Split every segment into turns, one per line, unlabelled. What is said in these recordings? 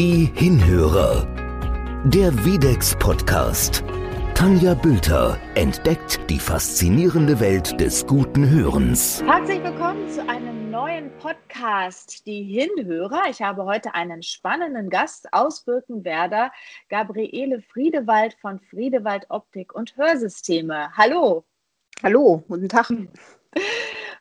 Die Hinhörer. Der Videx Podcast. Tanja Bülter entdeckt die faszinierende Welt des guten Hörens.
Herzlich willkommen zu einem neuen Podcast, die Hinhörer. Ich habe heute einen spannenden Gast aus Birkenwerder, Gabriele Friedewald von Friedewald Optik und Hörsysteme. Hallo.
Hallo, guten Tag.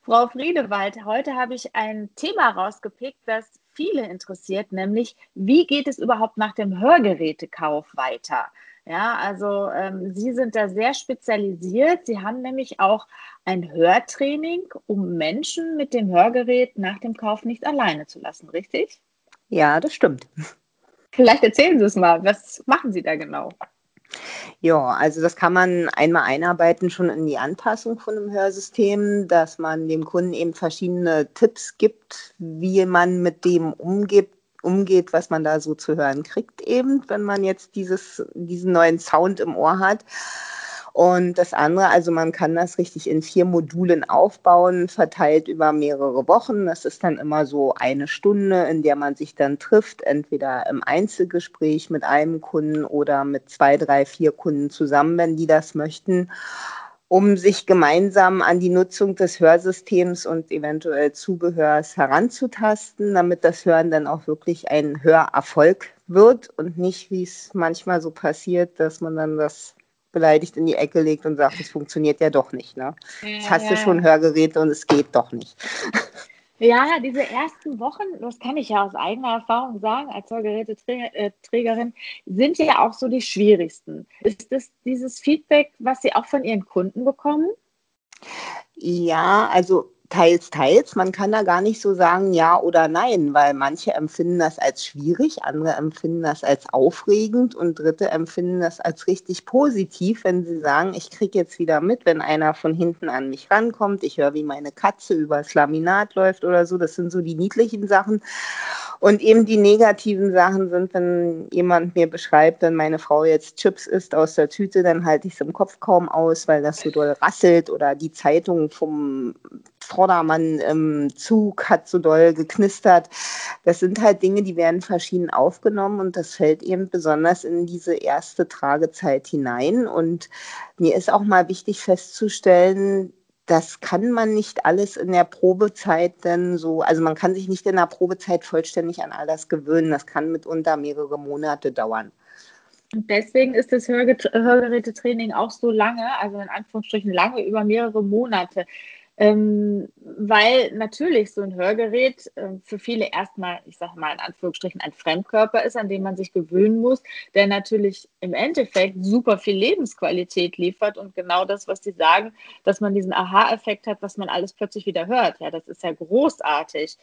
Frau Friedewald, heute habe ich ein Thema rausgepickt, das viele interessiert, nämlich wie geht es überhaupt nach dem Hörgerätekauf weiter? Ja, also ähm, Sie sind da sehr spezialisiert. Sie haben nämlich auch ein Hörtraining, um Menschen mit dem Hörgerät nach dem Kauf nicht alleine zu lassen, richtig?
Ja, das stimmt.
Vielleicht erzählen Sie es mal. Was machen Sie da genau?
Ja, also das kann man einmal einarbeiten schon in die Anpassung von einem Hörsystem, dass man dem Kunden eben verschiedene Tipps gibt, wie man mit dem umgeht, umgeht, was man da so zu hören kriegt, eben, wenn man jetzt dieses, diesen neuen Sound im Ohr hat. Und das andere, also man kann das richtig in vier Modulen aufbauen, verteilt über mehrere Wochen. Das ist dann immer so eine Stunde, in der man sich dann trifft, entweder im Einzelgespräch mit einem Kunden oder mit zwei, drei, vier Kunden zusammen, wenn die das möchten um sich gemeinsam an die Nutzung des Hörsystems und eventuell Zubehörs heranzutasten, damit das Hören dann auch wirklich ein Hörerfolg wird und nicht, wie es manchmal so passiert, dass man dann das beleidigt in die Ecke legt und sagt, es funktioniert ja doch nicht. Ne? Ja, Jetzt hast ja. du schon Hörgeräte und es geht doch nicht.
Ja, diese ersten Wochen, das kann ich ja aus eigener Erfahrung sagen, als Hörgeräteträgerin, sind ja auch so die schwierigsten. Ist das dieses Feedback, was Sie auch von Ihren Kunden bekommen?
Ja, also Teils, teils. Man kann da gar nicht so sagen ja oder nein, weil manche empfinden das als schwierig, andere empfinden das als aufregend und dritte empfinden das als richtig positiv, wenn sie sagen, ich kriege jetzt wieder mit, wenn einer von hinten an mich rankommt, ich höre, wie meine Katze übers Laminat läuft oder so. Das sind so die niedlichen Sachen. Und eben die negativen Sachen sind, wenn jemand mir beschreibt, wenn meine Frau jetzt Chips isst aus der Tüte, dann halte ich es im Kopf kaum aus, weil das so doll rasselt oder die Zeitung vom Vordermann im Zug hat so doll geknistert. Das sind halt Dinge, die werden verschieden aufgenommen und das fällt eben besonders in diese erste Tragezeit hinein. Und mir ist auch mal wichtig festzustellen, das kann man nicht alles in der Probezeit dann so, also man kann sich nicht in der Probezeit vollständig an all das gewöhnen. Das kann mitunter mehrere Monate dauern.
Und deswegen ist das Hörgerätetraining auch so lange, also in Anführungsstrichen lange, über mehrere Monate. Ähm, weil natürlich so ein Hörgerät äh, für viele erstmal, ich sage mal in Anführungsstrichen, ein Fremdkörper ist, an dem man sich gewöhnen muss, der natürlich im Endeffekt super viel Lebensqualität liefert und genau das, was Sie sagen, dass man diesen Aha-Effekt hat, dass man alles plötzlich wieder hört. Ja, das ist ja großartig.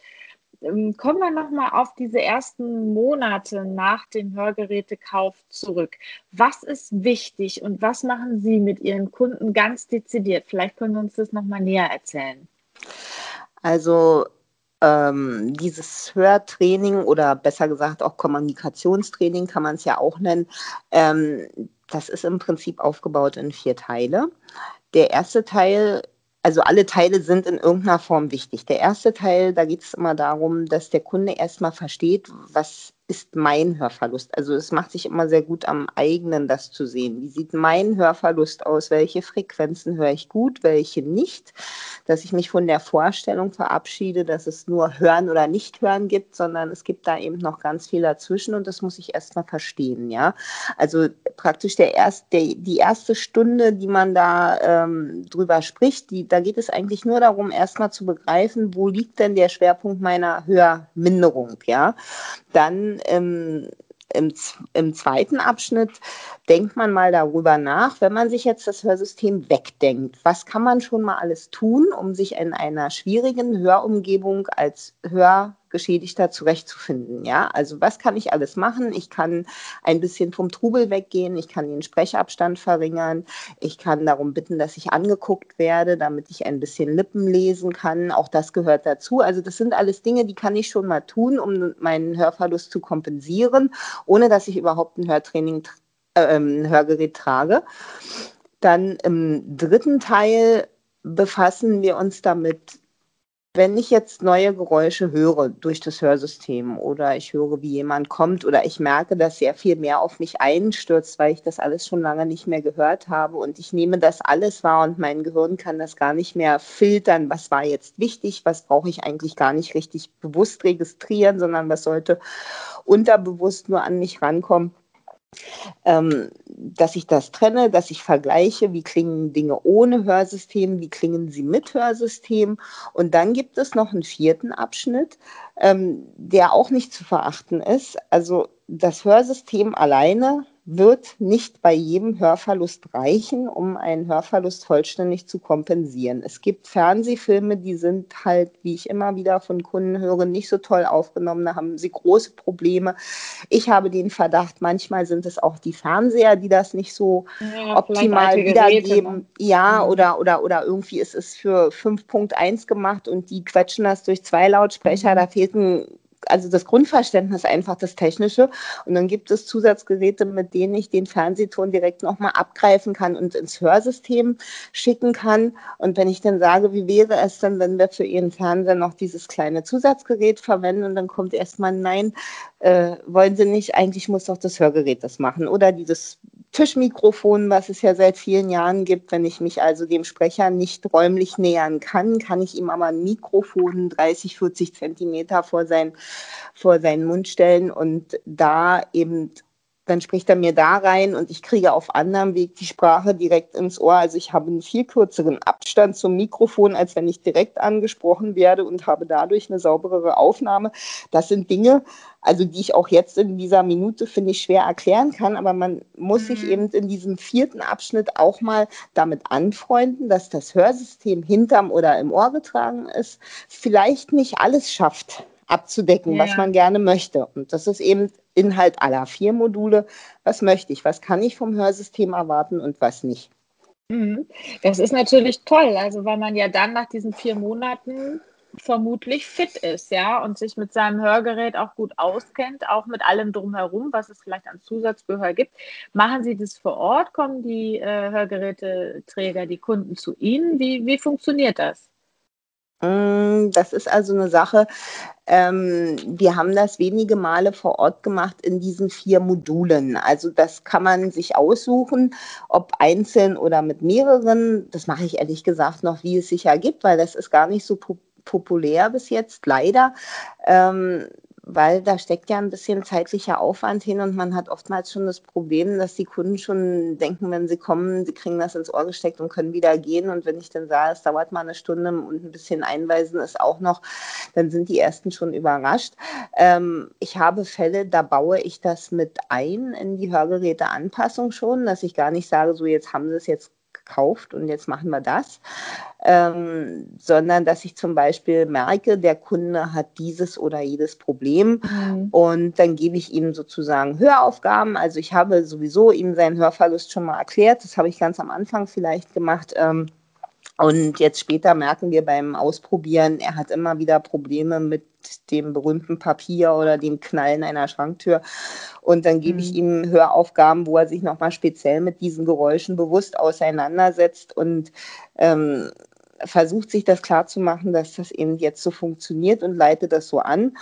Ähm, kommen wir nochmal auf diese ersten Monate nach dem Hörgerätekauf zurück. Was ist wichtig und was machen Sie mit Ihren Kunden ganz dezidiert? Vielleicht können Sie uns das nochmal näher erzählen.
Also ähm, dieses Hörtraining oder besser gesagt auch Kommunikationstraining kann man es ja auch nennen. Ähm, das ist im Prinzip aufgebaut in vier Teile. Der erste Teil also alle Teile sind in irgendeiner Form wichtig. Der erste Teil, da geht es immer darum, dass der Kunde erstmal versteht, was ist mein Hörverlust. Also es macht sich immer sehr gut am eigenen, das zu sehen. Wie sieht mein Hörverlust aus? Welche Frequenzen höre ich gut, welche nicht? Dass ich mich von der Vorstellung verabschiede, dass es nur Hören oder Nicht-Hören gibt, sondern es gibt da eben noch ganz viel dazwischen und das muss ich erstmal verstehen. Ja, also praktisch der erst, der, die erste Stunde, die man da ähm, drüber spricht, die, da geht es eigentlich nur darum, erstmal zu begreifen, wo liegt denn der Schwerpunkt meiner Hörminderung. Ja, dann im, im, im zweiten Abschnitt denkt man mal darüber nach, wenn man sich jetzt das Hörsystem wegdenkt, was kann man schon mal alles tun, um sich in einer schwierigen Hörumgebung als Hör Geschädigter zurechtzufinden. Ja, also was kann ich alles machen? Ich kann ein bisschen vom Trubel weggehen, ich kann den Sprechabstand verringern, ich kann darum bitten, dass ich angeguckt werde, damit ich ein bisschen Lippen lesen kann. Auch das gehört dazu. Also das sind alles Dinge, die kann ich schon mal tun, um meinen Hörverlust zu kompensieren, ohne dass ich überhaupt ein Hörtraining, äh, ein Hörgerät trage. Dann im dritten Teil befassen wir uns damit, wenn ich jetzt neue Geräusche höre durch das Hörsystem oder ich höre, wie jemand kommt oder ich merke, dass sehr viel mehr auf mich einstürzt, weil ich das alles schon lange nicht mehr gehört habe und ich nehme das alles wahr und mein Gehirn kann das gar nicht mehr filtern, was war jetzt wichtig, was brauche ich eigentlich gar nicht richtig bewusst registrieren, sondern was sollte unterbewusst nur an mich rankommen ähm, dass ich das trenne, dass ich vergleiche, wie klingen Dinge ohne Hörsystem, wie klingen sie mit Hörsystem. Und dann gibt es noch einen vierten Abschnitt, ähm, der auch nicht zu verachten ist. Also das Hörsystem alleine wird nicht bei jedem Hörverlust reichen, um einen Hörverlust vollständig zu kompensieren. Es gibt Fernsehfilme, die sind halt, wie ich immer wieder von Kunden höre, nicht so toll aufgenommen. Da haben sie große Probleme. Ich habe den Verdacht, manchmal sind es auch die Fernseher, die das nicht so ja, optimal wiedergeben. Ja, mhm. oder, oder, oder irgendwie ist es für 5.1 gemacht und die quetschen das durch zwei Lautsprecher. Mhm. Da fehlt ein also das Grundverständnis einfach das Technische. Und dann gibt es Zusatzgeräte, mit denen ich den Fernsehton direkt nochmal abgreifen kann und ins Hörsystem schicken kann. Und wenn ich dann sage, wie wäre es dann, wenn wir für Ihren Fernseher noch dieses kleine Zusatzgerät verwenden und dann kommt erstmal nein, äh, wollen Sie nicht, eigentlich muss doch das Hörgerät das machen. Oder dieses Tischmikrofon, was es ja seit vielen Jahren gibt. Wenn ich mich also dem Sprecher nicht räumlich nähern kann, kann ich ihm aber ein Mikrofon 30, 40 Zentimeter vor, sein, vor seinen Mund stellen und da eben dann spricht er mir da rein und ich kriege auf anderem Weg die Sprache direkt ins Ohr. Also ich habe einen viel kürzeren Abstand zum Mikrofon, als wenn ich direkt angesprochen werde und habe dadurch eine sauberere Aufnahme. Das sind Dinge, also die ich auch jetzt in dieser Minute, finde ich, schwer erklären kann, aber man muss mhm. sich eben in diesem vierten Abschnitt auch mal damit anfreunden, dass das Hörsystem hinterm oder im Ohr getragen ist, vielleicht nicht alles schafft abzudecken, ja. was man gerne möchte. Und das ist eben Inhalt aller vier Module. Was möchte ich? Was kann ich vom Hörsystem erwarten und was nicht?
Mhm. Das ist natürlich toll, also weil man ja dann nach diesen vier Monaten vermutlich fit ist, ja, und sich mit seinem Hörgerät auch gut auskennt, auch mit allem drumherum, was es vielleicht an Zusatzgehör gibt. Machen Sie das vor Ort? Kommen die äh, Hörgeräteträger, die Kunden zu Ihnen? Wie, wie funktioniert das?
Mm, das ist also eine Sache, ähm, wir haben das wenige Male vor Ort gemacht in diesen vier Modulen. Also das kann man sich aussuchen, ob einzeln oder mit mehreren. Das mache ich ehrlich gesagt noch, wie es sich ergibt, weil das ist gar nicht so populär bis jetzt, leider. Ähm, weil da steckt ja ein bisschen zeitlicher Aufwand hin und man hat oftmals schon das Problem, dass die Kunden schon denken, wenn sie kommen, sie kriegen das ins Ohr gesteckt und können wieder gehen. Und wenn ich dann sage, es dauert mal eine Stunde und ein bisschen einweisen ist auch noch, dann sind die ersten schon überrascht. Ähm, ich habe Fälle, da baue ich das mit ein in die Hörgeräteanpassung schon, dass ich gar nicht sage, so jetzt haben sie es jetzt gekauft und jetzt machen wir das, ähm, sondern dass ich zum Beispiel merke, der Kunde hat dieses oder jedes Problem mhm. und dann gebe ich ihm sozusagen Höraufgaben. Also ich habe sowieso ihm seinen Hörverlust schon mal erklärt, das habe ich ganz am Anfang vielleicht gemacht. Ähm, und jetzt später merken wir beim Ausprobieren, er hat immer wieder Probleme mit dem berühmten Papier oder dem Knallen einer Schranktür. Und dann gebe ich mhm. ihm Höraufgaben, wo er sich nochmal speziell mit diesen Geräuschen bewusst auseinandersetzt und ähm, versucht sich das klarzumachen, dass das eben jetzt so funktioniert und leitet das so an.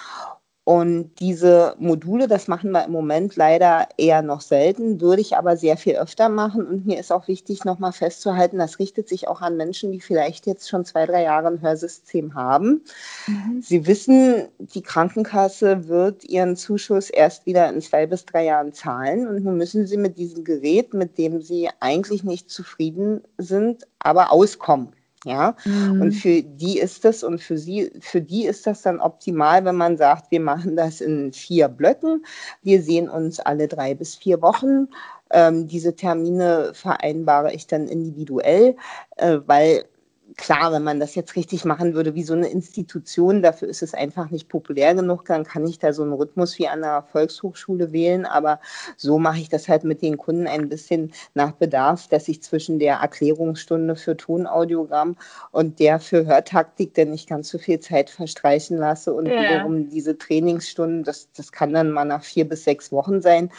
Und diese Module, das machen wir im Moment leider eher noch selten, würde ich aber sehr viel öfter machen. Und mir ist auch wichtig, nochmal festzuhalten, das richtet sich auch an Menschen, die vielleicht jetzt schon zwei, drei Jahre ein Hörsystem haben. Mhm. Sie wissen, die Krankenkasse wird ihren Zuschuss erst wieder in zwei bis drei Jahren zahlen. Und nun müssen sie mit diesem Gerät, mit dem sie eigentlich nicht zufrieden sind, aber auskommen. Ja, mhm. und für die ist das und für sie, für die ist das dann optimal, wenn man sagt, wir machen das in vier Blöcken. Wir sehen uns alle drei bis vier Wochen. Ähm, diese Termine vereinbare ich dann individuell, äh, weil klar, wenn man das jetzt richtig machen würde, wie so eine Institution, dafür ist es einfach nicht populär genug, dann kann ich da so einen Rhythmus wie an einer Volkshochschule wählen, aber so mache ich das halt mit den Kunden ein bisschen nach Bedarf, dass ich zwischen der Erklärungsstunde für Tonaudiogramm und der für Hörtaktik denn nicht ganz so viel Zeit verstreichen lasse und ja. wiederum diese Trainingsstunden, das, das kann dann mal nach vier bis sechs Wochen sein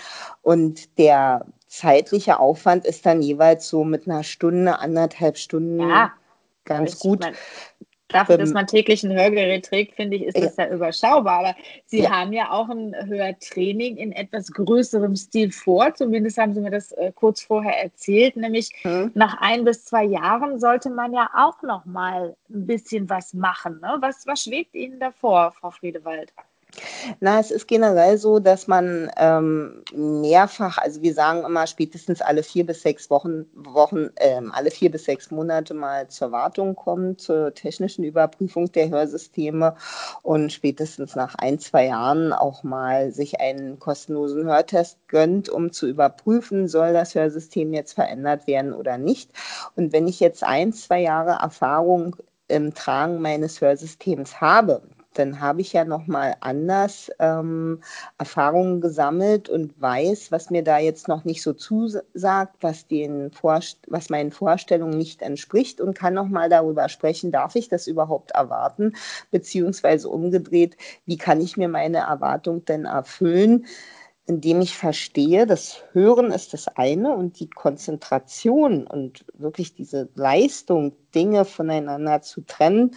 und der zeitliche Aufwand ist dann jeweils so mit einer Stunde, anderthalb Stunden. Ja ganz gut. Mein,
Dafür, dass man täglich ein Hörgerät trägt, finde ich, ist das ja, ja überschaubar. Aber Sie ja. haben ja auch ein Hörtraining in etwas größerem Stil vor. Zumindest haben Sie mir das äh, kurz vorher erzählt. Nämlich hm. nach ein bis zwei Jahren sollte man ja auch noch mal ein bisschen was machen. Ne? Was, was schwebt Ihnen davor, Frau Friedewald?
Na, es ist generell so, dass man ähm, mehrfach, also wir sagen immer spätestens alle vier bis sechs Wochen, Wochen ähm, alle vier bis sechs Monate mal zur Wartung kommt, zur technischen Überprüfung der Hörsysteme und spätestens nach ein, zwei Jahren auch mal sich einen kostenlosen Hörtest gönnt, um zu überprüfen, soll das Hörsystem jetzt verändert werden oder nicht. Und wenn ich jetzt ein, zwei Jahre Erfahrung im Tragen meines Hörsystems habe, dann habe ich ja nochmal anders ähm, Erfahrungen gesammelt und weiß, was mir da jetzt noch nicht so zusagt, was, den Vorst was meinen Vorstellungen nicht entspricht und kann nochmal darüber sprechen, darf ich das überhaupt erwarten, beziehungsweise umgedreht, wie kann ich mir meine Erwartung denn erfüllen? indem ich verstehe, das Hören ist das eine und die Konzentration und wirklich diese Leistung, Dinge voneinander zu trennen,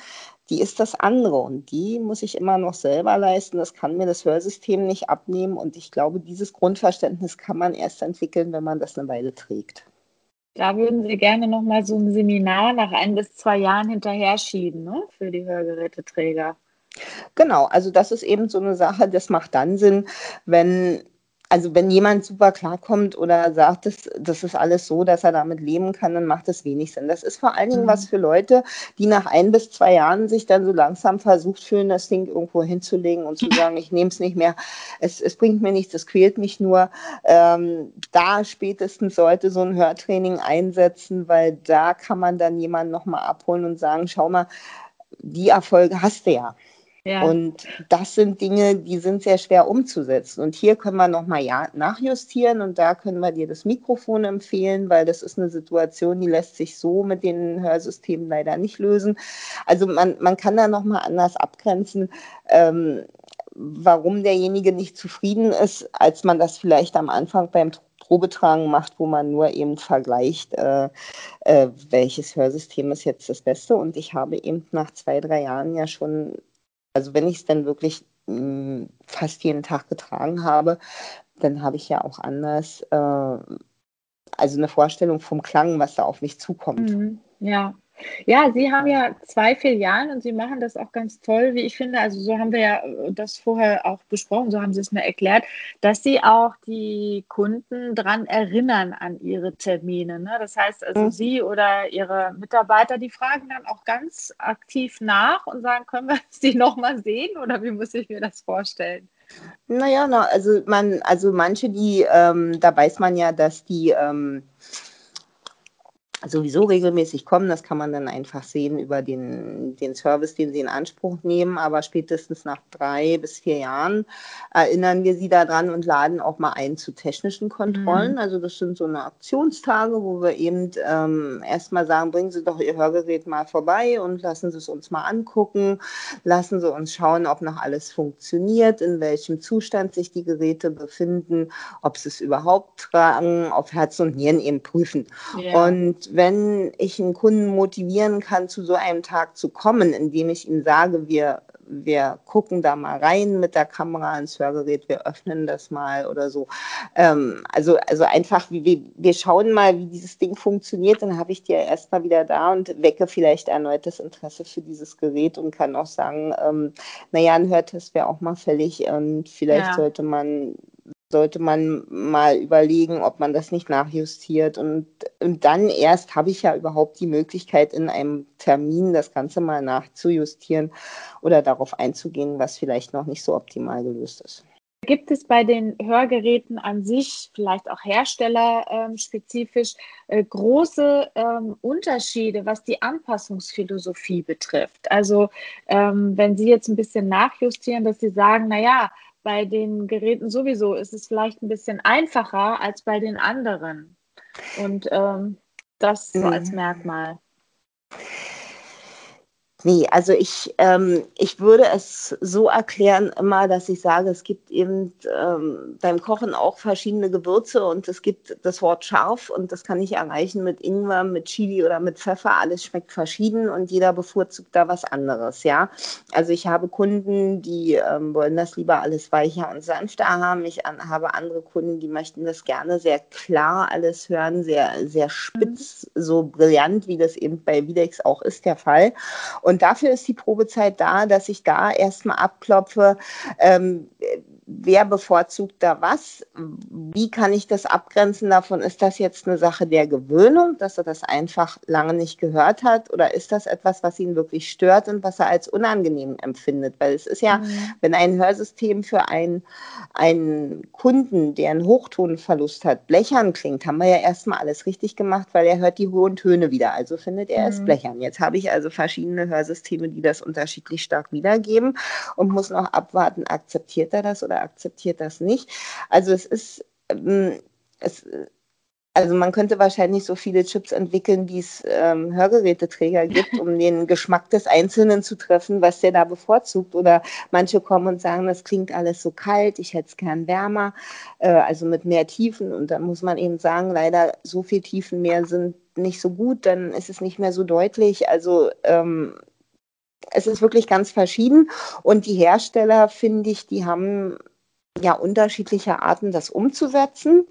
die ist das andere und die muss ich immer noch selber leisten. Das kann mir das Hörsystem nicht abnehmen und ich glaube, dieses Grundverständnis kann man erst entwickeln, wenn man das eine Weile trägt.
Da würden Sie gerne noch mal so ein Seminar nach ein bis zwei Jahren hinterher schieben ne? für die Hörgeräteträger.
Genau, also das ist eben so eine Sache, das macht dann Sinn, wenn also wenn jemand super klarkommt oder sagt, das, das ist alles so, dass er damit leben kann, dann macht das wenig Sinn. Das ist vor allen Dingen mhm. was für Leute, die nach ein bis zwei Jahren sich dann so langsam versucht fühlen, das Ding irgendwo hinzulegen und zu sagen, ich nehme es nicht mehr, es, es bringt mir nichts, es quält mich nur. Ähm, da spätestens sollte so ein Hörtraining einsetzen, weil da kann man dann jemanden nochmal abholen und sagen, schau mal, die Erfolge hast du ja. Ja. Und das sind Dinge, die sind sehr schwer umzusetzen. Und hier können wir nochmal ja, nachjustieren und da können wir dir das Mikrofon empfehlen, weil das ist eine Situation, die lässt sich so mit den Hörsystemen leider nicht lösen. Also man, man kann da nochmal anders abgrenzen. Ähm, warum derjenige nicht zufrieden ist, als man das vielleicht am Anfang beim Probetragen macht, wo man nur eben vergleicht, äh, äh, welches Hörsystem ist jetzt das Beste. Und ich habe eben nach zwei, drei Jahren ja schon also wenn ich es dann wirklich mh, hm, fast jeden Tag getragen habe, dann habe ich ja auch anders, äh, also eine Vorstellung vom Klang, was da auf mich zukommt.
Mhm, ja. Ja, Sie haben ja zwei Filialen und Sie machen das auch ganz toll, wie ich finde. Also so haben wir ja äh, das vorher auch besprochen, so haben Sie es mir erklärt, dass Sie auch die Kunden daran erinnern an ihre Termine. Ne? Das heißt also, mhm. Sie oder Ihre Mitarbeiter, die fragen dann auch ganz aktiv nach und sagen, können wir Sie nochmal sehen oder wie muss ich mir das vorstellen?
Naja, na, also man, also manche, die, ähm, da weiß man ja, dass die ähm, sowieso regelmäßig kommen. Das kann man dann einfach sehen über den, den Service, den sie in Anspruch nehmen. Aber spätestens nach drei bis vier Jahren erinnern wir sie daran und laden auch mal ein zu technischen Kontrollen. Mhm. Also das sind so eine Aktionstage, wo wir eben ähm, erstmal sagen, bringen Sie doch Ihr Hörgerät mal vorbei und lassen Sie es uns mal angucken. Lassen Sie uns schauen, ob noch alles funktioniert, in welchem Zustand sich die Geräte befinden, ob sie es überhaupt tragen, auf Herz und Nieren eben prüfen. Yeah. Und wenn ich einen Kunden motivieren kann, zu so einem Tag zu kommen, indem ich ihm sage, wir, wir gucken da mal rein mit der Kamera ins Hörgerät, wir öffnen das mal oder so. Ähm, also, also einfach, wir, wir schauen mal, wie dieses Ding funktioniert, dann habe ich die ja erstmal wieder da und wecke vielleicht erneut das Interesse für dieses Gerät und kann auch sagen, ähm, naja, ein Hörtest wäre auch mal fällig und vielleicht ja. sollte man sollte man mal überlegen, ob man das nicht nachjustiert. Und, und dann erst habe ich ja überhaupt die Möglichkeit, in einem Termin das Ganze mal nachzujustieren oder darauf einzugehen, was vielleicht noch nicht so optimal gelöst ist.
Gibt es bei den Hörgeräten an sich, vielleicht auch herstellerspezifisch, äh, große ähm, Unterschiede, was die Anpassungsphilosophie betrifft? Also ähm, wenn Sie jetzt ein bisschen nachjustieren, dass Sie sagen, naja, bei den Geräten sowieso ist es vielleicht ein bisschen einfacher als bei den anderen. Und ähm, das so mhm. als Merkmal.
Nee, also ich, ähm, ich würde es so erklären immer, dass ich sage, es gibt eben ähm, beim Kochen auch verschiedene Gewürze und es gibt das Wort scharf und das kann ich erreichen mit Ingwer, mit Chili oder mit Pfeffer. Alles schmeckt verschieden und jeder bevorzugt da was anderes, ja. Also ich habe Kunden, die ähm, wollen das lieber alles weicher und sanfter haben. Ich an, habe andere Kunden, die möchten das gerne sehr klar alles hören, sehr, sehr spitz, mhm. so brillant, wie das eben bei Videx auch ist der Fall. Und dafür ist die Probezeit da, dass ich da erstmal abklopfe, ähm, wer bevorzugt da was? Wie kann ich das abgrenzen davon? Ist das jetzt eine Sache der Gewöhnung, dass er das einfach lange nicht gehört hat? Oder ist das etwas, was ihn wirklich stört und was er als unangenehm empfindet? Weil es ist ja, mhm. wenn ein Hörsystem für einen, einen Kunden, der einen Hochtonverlust hat, blechern klingt, haben wir ja erstmal alles richtig gemacht, weil er hört die hohen Töne wieder. Also findet er mhm. es blechern. Jetzt habe ich also verschiedene Hörsysteme, die das unterschiedlich stark wiedergeben und muss noch abwarten, akzeptiert er das oder akzeptiert das nicht. Also es ist, ähm, es, also man könnte wahrscheinlich so viele Chips entwickeln, wie es ähm, Hörgeräteträger gibt, um den Geschmack des Einzelnen zu treffen, was der da bevorzugt. Oder manche kommen und sagen, das klingt alles so kalt, ich hätte es gern wärmer, äh, also mit mehr Tiefen. Und da muss man eben sagen, leider so viel Tiefen mehr sind nicht so gut, dann ist es nicht mehr so deutlich. Also ähm, es ist wirklich ganz verschieden. Und die Hersteller, finde ich, die haben ja unterschiedliche Arten, das umzusetzen.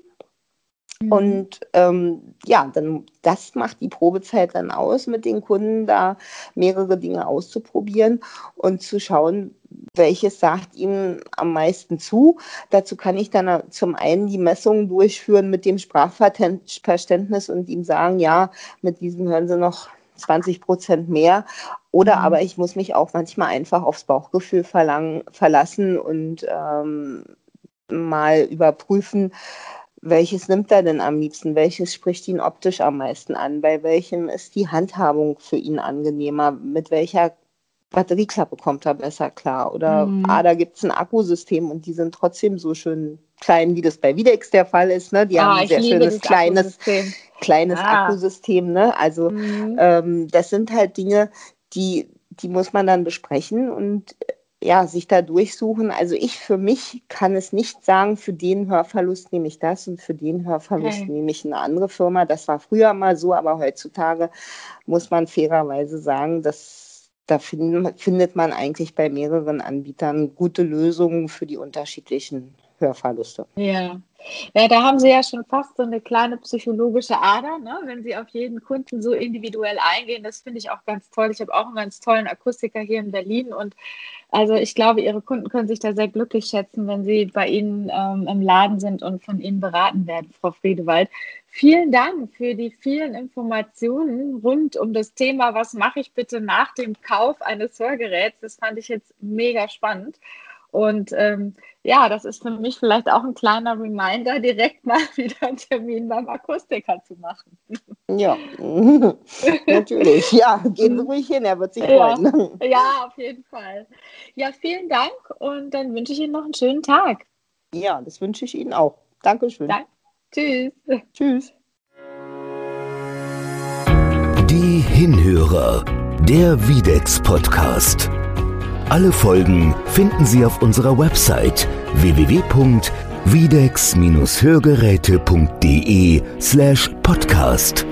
Mhm. Und ähm, ja, dann das macht die Probezeit dann aus, mit den Kunden da mehrere Dinge auszuprobieren und zu schauen, welches sagt ihm am meisten zu. Dazu kann ich dann zum einen die Messungen durchführen mit dem Sprachverständnis und ihm sagen, ja, mit diesem hören Sie noch 20 Prozent mehr. Oder mhm. aber ich muss mich auch manchmal einfach aufs Bauchgefühl verlangen, verlassen und ähm, mal überprüfen, welches nimmt er denn am liebsten? Welches spricht ihn optisch am meisten an? Bei welchem ist die Handhabung für ihn angenehmer? Mit welcher Batterieklappe kommt er besser klar? Oder mhm. ah, da gibt es ein Akkusystem und die sind trotzdem so schön klein, wie das bei Videx der Fall ist. Ne? Die ah, haben ein sehr schönes kleines, kleines ah. Akkusystem. Ne? Also mhm. ähm, das sind halt Dinge, die, die muss man dann besprechen und ja, sich da durchsuchen. Also ich für mich kann es nicht sagen, für den Hörverlust nehme ich das und für den Hörverlust okay. nehme ich eine andere Firma. Das war früher mal so, aber heutzutage muss man fairerweise sagen, dass da find, findet man eigentlich bei mehreren Anbietern gute Lösungen für die unterschiedlichen Hörverluste.
Ja. Ja, da haben Sie ja schon fast so eine kleine psychologische Ader, ne? wenn Sie auf jeden Kunden so individuell eingehen. Das finde ich auch ganz toll. Ich habe auch einen ganz tollen Akustiker hier in Berlin und also ich glaube, Ihre Kunden können sich da sehr glücklich schätzen, wenn Sie bei Ihnen ähm, im Laden sind und von Ihnen beraten werden, Frau Friedewald. Vielen Dank für die vielen Informationen rund um das Thema, was mache ich bitte nach dem Kauf eines Hörgeräts. Das fand ich jetzt mega spannend. Und ähm, ja, das ist für mich vielleicht auch ein kleiner Reminder, direkt mal wieder einen Termin beim Akustiker zu machen.
Ja, natürlich. Ja, gehen Sie ruhig hin, er wird sich freuen.
Ja, ja, auf jeden Fall. Ja, vielen Dank und dann wünsche ich Ihnen noch einen schönen Tag.
Ja, das wünsche ich Ihnen auch. Dankeschön. Dank.
Tschüss.
Tschüss.
Die Hinhörer, der Videx Podcast. Alle Folgen finden Sie auf unserer Website www.videx-hörgeräte.de slash podcast.